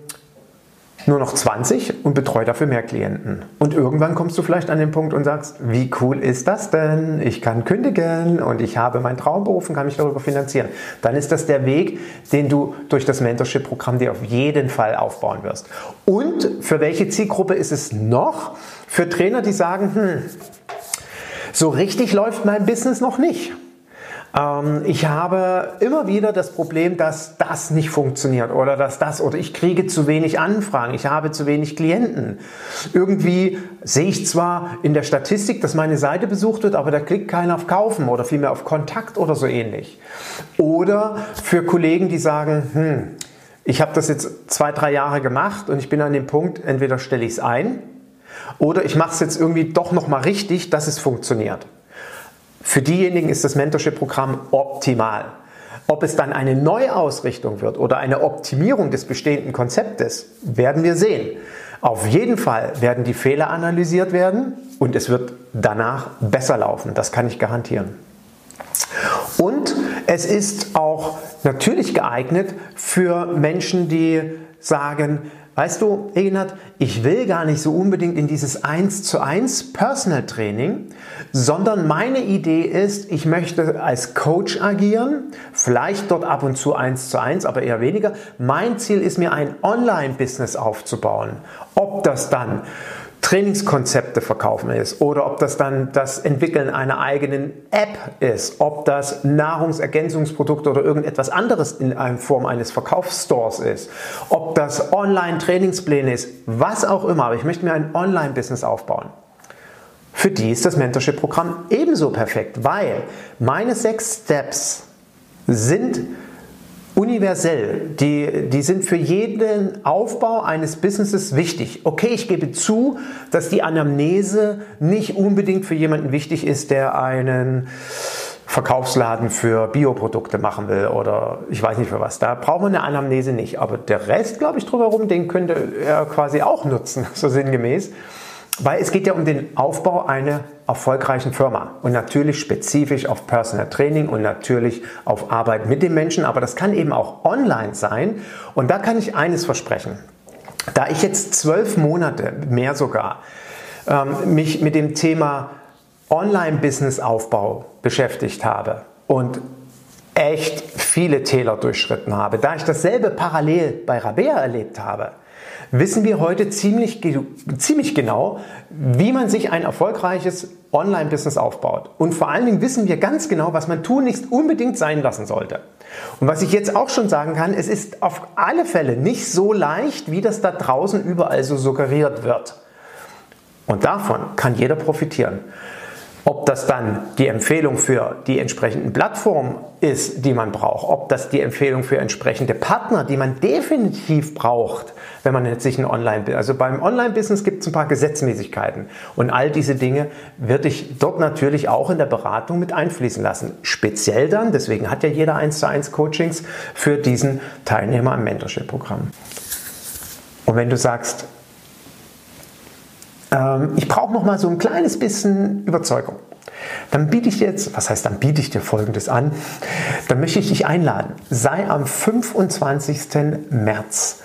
nur noch 20 und betreue dafür mehr Klienten. Und irgendwann kommst du vielleicht an den Punkt und sagst, wie cool ist das denn? Ich kann kündigen und ich habe meinen Traumberuf und kann mich darüber finanzieren. Dann ist das der Weg, den du durch das Mentorship-Programm dir auf jeden Fall aufbauen wirst. Und für welche Zielgruppe ist es noch? Für Trainer, die sagen, hm, so richtig läuft mein Business noch nicht. Ähm, ich habe immer wieder das Problem, dass das nicht funktioniert oder dass das oder ich kriege zu wenig Anfragen, ich habe zu wenig Klienten. Irgendwie sehe ich zwar in der Statistik, dass meine Seite besucht wird, aber da klickt keiner auf Kaufen oder vielmehr auf Kontakt oder so ähnlich. Oder für Kollegen, die sagen, hm, ich habe das jetzt zwei, drei Jahre gemacht und ich bin an dem Punkt, entweder stelle ich es ein oder ich mache es jetzt irgendwie doch nochmal richtig, dass es funktioniert. Für diejenigen ist das Mentorship-Programm optimal. Ob es dann eine Neuausrichtung wird oder eine Optimierung des bestehenden Konzeptes, werden wir sehen. Auf jeden Fall werden die Fehler analysiert werden und es wird danach besser laufen. Das kann ich garantieren. Und es ist auch natürlich geeignet für Menschen, die sagen, Weißt du, Eginat, ich will gar nicht so unbedingt in dieses 1 zu 1 Personal Training, sondern meine Idee ist, ich möchte als Coach agieren, vielleicht dort ab und zu 1 zu 1, aber eher weniger. Mein Ziel ist mir ein Online-Business aufzubauen. Ob das dann Trainingskonzepte verkaufen ist oder ob das dann das Entwickeln einer eigenen App ist, ob das Nahrungsergänzungsprodukte oder irgendetwas anderes in Form eines Verkaufsstores ist, ob das Online-Trainingspläne ist, was auch immer. Aber ich möchte mir ein Online-Business aufbauen. Für die ist das Mentorship-Programm ebenso perfekt, weil meine sechs Steps sind universell. Die, die sind für jeden Aufbau eines Businesses wichtig. Okay, ich gebe zu, dass die Anamnese nicht unbedingt für jemanden wichtig ist, der einen Verkaufsladen für Bioprodukte machen will oder ich weiß nicht für was. Da braucht man eine Anamnese nicht. Aber der Rest, glaube ich, drumherum, den könnte er quasi auch nutzen, [LAUGHS] so sinngemäß. Weil es geht ja um den Aufbau einer erfolgreichen Firma und natürlich spezifisch auf Personal Training und natürlich auf Arbeit mit den Menschen, aber das kann eben auch online sein und da kann ich eines versprechen. Da ich jetzt zwölf Monate, mehr sogar, ähm, mich mit dem Thema Online-Business-Aufbau beschäftigt habe und echt viele Täler durchschritten habe, da ich dasselbe parallel bei Rabea erlebt habe, wissen wir heute ziemlich, ziemlich genau, wie man sich ein erfolgreiches Online-Business aufbaut. Und vor allen Dingen wissen wir ganz genau, was man tun nicht unbedingt sein lassen sollte. Und was ich jetzt auch schon sagen kann, es ist auf alle Fälle nicht so leicht, wie das da draußen überall so suggeriert wird. Und davon kann jeder profitieren. Ob das dann die Empfehlung für die entsprechenden Plattformen ist, die man braucht, ob das die Empfehlung für entsprechende Partner, die man definitiv braucht, wenn man jetzt sich ein Online, also beim Online-Business gibt es ein paar Gesetzmäßigkeiten und all diese Dinge würde ich dort natürlich auch in der Beratung mit einfließen lassen. Speziell dann, deswegen hat ja jeder 1 zu 1 Coachings für diesen Teilnehmer am Mentorship-Programm. Und wenn du sagst, ähm, ich brauche noch mal so ein kleines bisschen Überzeugung. Dann biete ich dir jetzt, was heißt, dann biete ich dir Folgendes an. Dann möchte ich dich einladen. Sei am 25. März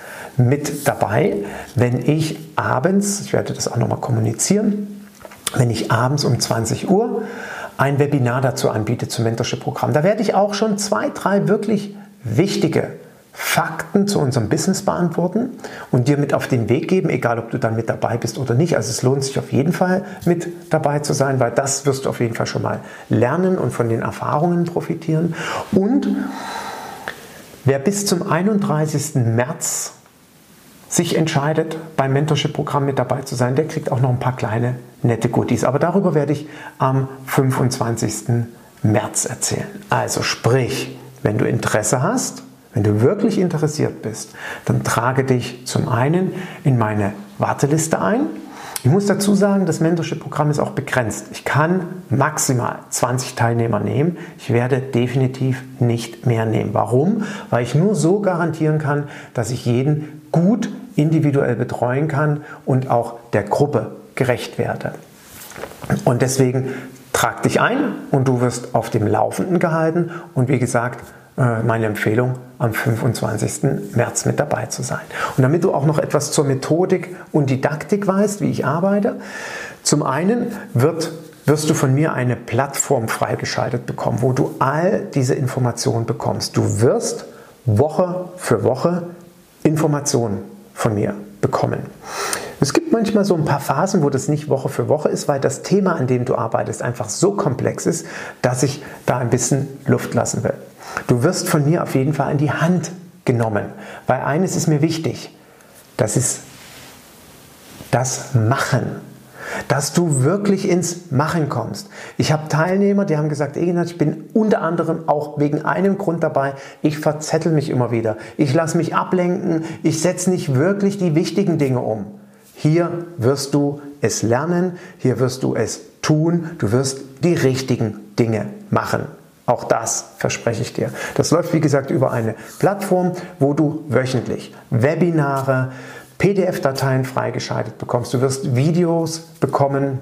mit dabei, wenn ich abends, ich werde das auch nochmal kommunizieren, wenn ich abends um 20 Uhr ein Webinar dazu anbiete zum Mentorship-Programm. Da werde ich auch schon zwei, drei wirklich wichtige Fakten zu unserem Business beantworten und dir mit auf den Weg geben, egal ob du dann mit dabei bist oder nicht. Also es lohnt sich auf jeden Fall mit dabei zu sein, weil das wirst du auf jeden Fall schon mal lernen und von den Erfahrungen profitieren. Und wer bis zum 31. März sich entscheidet, beim Mentorship-Programm mit dabei zu sein, der kriegt auch noch ein paar kleine nette Goodies. Aber darüber werde ich am 25. März erzählen. Also sprich, wenn du Interesse hast, wenn du wirklich interessiert bist, dann trage dich zum einen in meine Warteliste ein. Ich muss dazu sagen, das Mentorship-Programm ist auch begrenzt. Ich kann maximal 20 Teilnehmer nehmen. Ich werde definitiv nicht mehr nehmen. Warum? Weil ich nur so garantieren kann, dass ich jeden gut individuell betreuen kann und auch der Gruppe gerecht werde. Und deswegen trag dich ein und du wirst auf dem Laufenden gehalten. Und wie gesagt, äh, meine Empfehlung, am 25. März mit dabei zu sein. Und damit du auch noch etwas zur Methodik und Didaktik weißt, wie ich arbeite, zum einen wird, wirst du von mir eine Plattform freigeschaltet bekommen, wo du all diese Informationen bekommst. Du wirst Woche für Woche Informationen von mir bekommen. Es gibt manchmal so ein paar Phasen, wo das nicht Woche für Woche ist, weil das Thema, an dem du arbeitest, einfach so komplex ist, dass ich da ein bisschen Luft lassen will. Du wirst von mir auf jeden Fall an die Hand genommen, weil eines ist mir wichtig, das ist das Machen dass du wirklich ins Machen kommst. Ich habe Teilnehmer, die haben gesagt, ich bin unter anderem auch wegen einem Grund dabei, ich verzettel mich immer wieder. Ich lasse mich ablenken, ich setze nicht wirklich die wichtigen Dinge um. Hier wirst du es lernen, hier wirst du es tun, du wirst die richtigen Dinge machen. Auch das verspreche ich dir. Das läuft, wie gesagt, über eine Plattform, wo du wöchentlich Webinare, PDF-Dateien freigeschaltet bekommst. Du wirst Videos bekommen.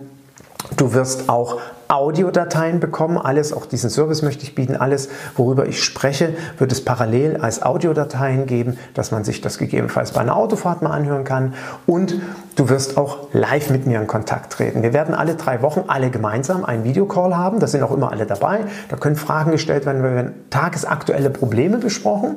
Du wirst auch Audiodateien bekommen. Alles, auch diesen Service möchte ich bieten. Alles, worüber ich spreche, wird es parallel als Audiodateien geben, dass man sich das gegebenenfalls bei einer Autofahrt mal anhören kann. Und du wirst auch live mit mir in Kontakt treten. Wir werden alle drei Wochen alle gemeinsam einen Videocall haben. Da sind auch immer alle dabei. Da können Fragen gestellt werden. Wir werden tagesaktuelle Probleme besprochen.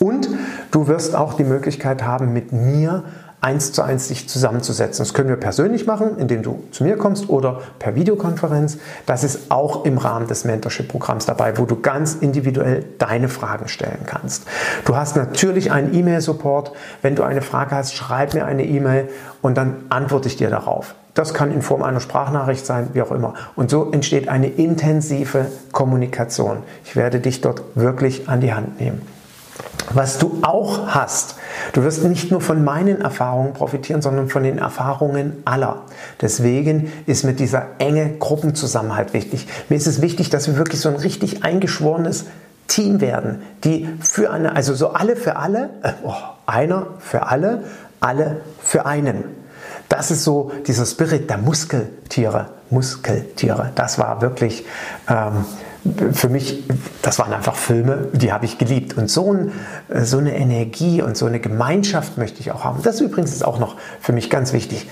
Und du wirst auch die Möglichkeit haben, mit mir eins zu eins sich zusammenzusetzen. Das können wir persönlich machen, indem du zu mir kommst oder per Videokonferenz. Das ist auch im Rahmen des Mentorship-Programms dabei, wo du ganz individuell deine Fragen stellen kannst. Du hast natürlich einen E-Mail-Support. Wenn du eine Frage hast, schreib mir eine E-Mail und dann antworte ich dir darauf. Das kann in Form einer Sprachnachricht sein, wie auch immer. Und so entsteht eine intensive Kommunikation. Ich werde dich dort wirklich an die Hand nehmen. Was du auch hast, du wirst nicht nur von meinen Erfahrungen profitieren, sondern von den Erfahrungen aller. Deswegen ist mir dieser enge Gruppenzusammenhalt wichtig. Mir ist es wichtig, dass wir wirklich so ein richtig eingeschworenes Team werden, die für eine, also so alle für alle, äh, oh, einer für alle, alle für einen. Das ist so dieser Spirit der Muskeltiere. Muskeltiere. Das war wirklich ähm, für mich, das waren einfach Filme, die habe ich geliebt. Und so, ein, so eine Energie und so eine Gemeinschaft möchte ich auch haben. Das übrigens ist auch noch für mich ganz wichtig.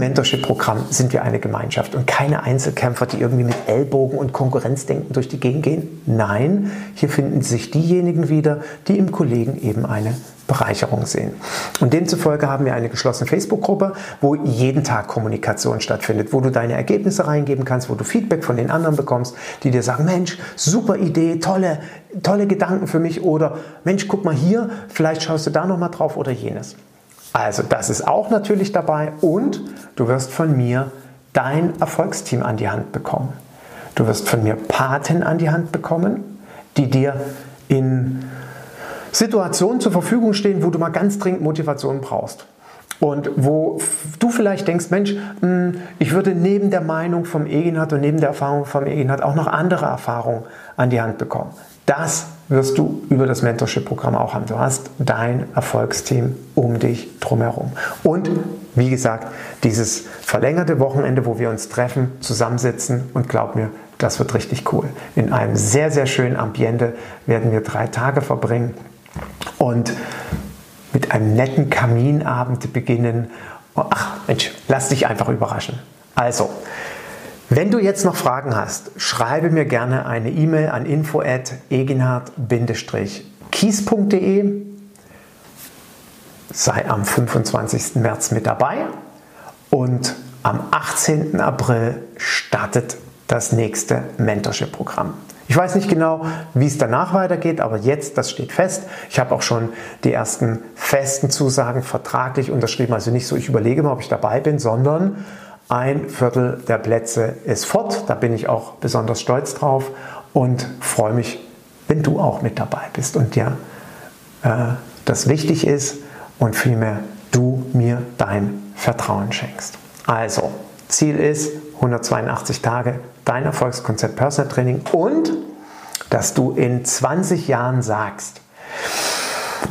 Mentorship-Programm sind wir eine Gemeinschaft und keine Einzelkämpfer, die irgendwie mit Ellbogen und Konkurrenzdenken durch die Gegend gehen. Nein, hier finden sich diejenigen wieder, die im Kollegen eben eine Bereicherung sehen. Und demzufolge haben wir eine geschlossene Facebook-Gruppe, wo jeden Tag Kommunikation stattfindet, wo du deine Ergebnisse reingeben kannst, wo du Feedback von den anderen bekommst, die dir sagen, Mensch, super Idee, tolle, tolle Gedanken für mich oder Mensch, guck mal hier, vielleicht schaust du da noch mal drauf oder jenes. Also das ist auch natürlich dabei und du wirst von mir dein Erfolgsteam an die Hand bekommen. Du wirst von mir Paten an die Hand bekommen, die dir in Situationen zur Verfügung stehen, wo du mal ganz dringend Motivation brauchst. Und wo du vielleicht denkst, Mensch, hm, ich würde neben der Meinung vom Eginat und neben der Erfahrung vom Eginat auch noch andere Erfahrungen an die Hand bekommen. Das wirst du über das Mentorship-Programm auch haben. Du hast dein Erfolgsteam um dich drumherum. Und wie gesagt, dieses verlängerte Wochenende, wo wir uns treffen, zusammensitzen und glaub mir, das wird richtig cool. In einem sehr, sehr schönen Ambiente werden wir drei Tage verbringen und mit einem netten Kaminabend beginnen. Ach Mensch, lass dich einfach überraschen. Also, wenn du jetzt noch Fragen hast, schreibe mir gerne eine E-Mail an info@eginhard-kies.de. Sei am 25. März mit dabei und am 18. April startet das nächste Mentorship-Programm. Ich weiß nicht genau, wie es danach weitergeht, aber jetzt, das steht fest. Ich habe auch schon die ersten festen Zusagen vertraglich unterschrieben. Also nicht so, ich überlege mal, ob ich dabei bin, sondern ein Viertel der Plätze ist fort. Da bin ich auch besonders stolz drauf und freue mich, wenn du auch mit dabei bist und dir äh, das wichtig ist und vielmehr du mir dein Vertrauen schenkst. Also, Ziel ist 182 Tage dein Erfolgskonzept Personal Training und dass du in 20 Jahren sagst,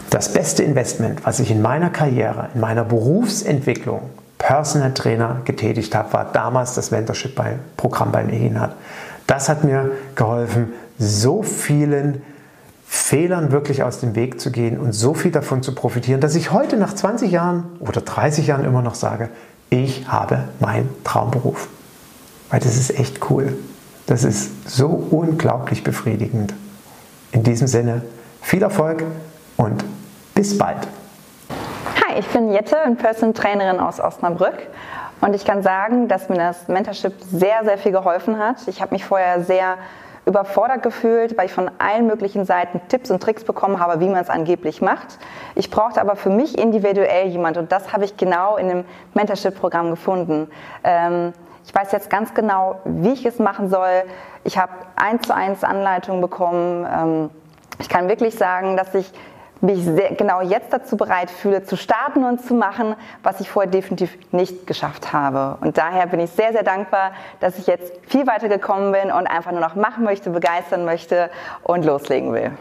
das beste Investment, was ich in meiner Karriere, in meiner Berufsentwicklung Personal Trainer getätigt habe, war damals das Mentorship-Programm beim EGINAT. Das hat mir geholfen, so vielen Fehlern wirklich aus dem Weg zu gehen und so viel davon zu profitieren, dass ich heute nach 20 Jahren oder 30 Jahren immer noch sage, ich habe meinen Traumberuf. Weil das ist echt cool. Das ist so unglaublich befriedigend. In diesem Sinne, viel Erfolg und bis bald. Hi, ich bin Jette, eine Personal Trainerin aus Osnabrück. Und ich kann sagen, dass mir das Mentorship sehr, sehr viel geholfen hat. Ich habe mich vorher sehr überfordert gefühlt, weil ich von allen möglichen Seiten Tipps und Tricks bekommen habe, wie man es angeblich macht. Ich brauchte aber für mich individuell jemand und das habe ich genau in dem Mentorship-Programm gefunden. Ähm, ich weiß jetzt ganz genau, wie ich es machen soll. Ich habe eins zu eins Anleitungen bekommen. Ähm, ich kann wirklich sagen, dass ich mich sehr, genau jetzt dazu bereit fühle, zu starten und zu machen, was ich vorher definitiv nicht geschafft habe. Und daher bin ich sehr, sehr dankbar, dass ich jetzt viel weiter gekommen bin und einfach nur noch machen möchte, begeistern möchte und loslegen will.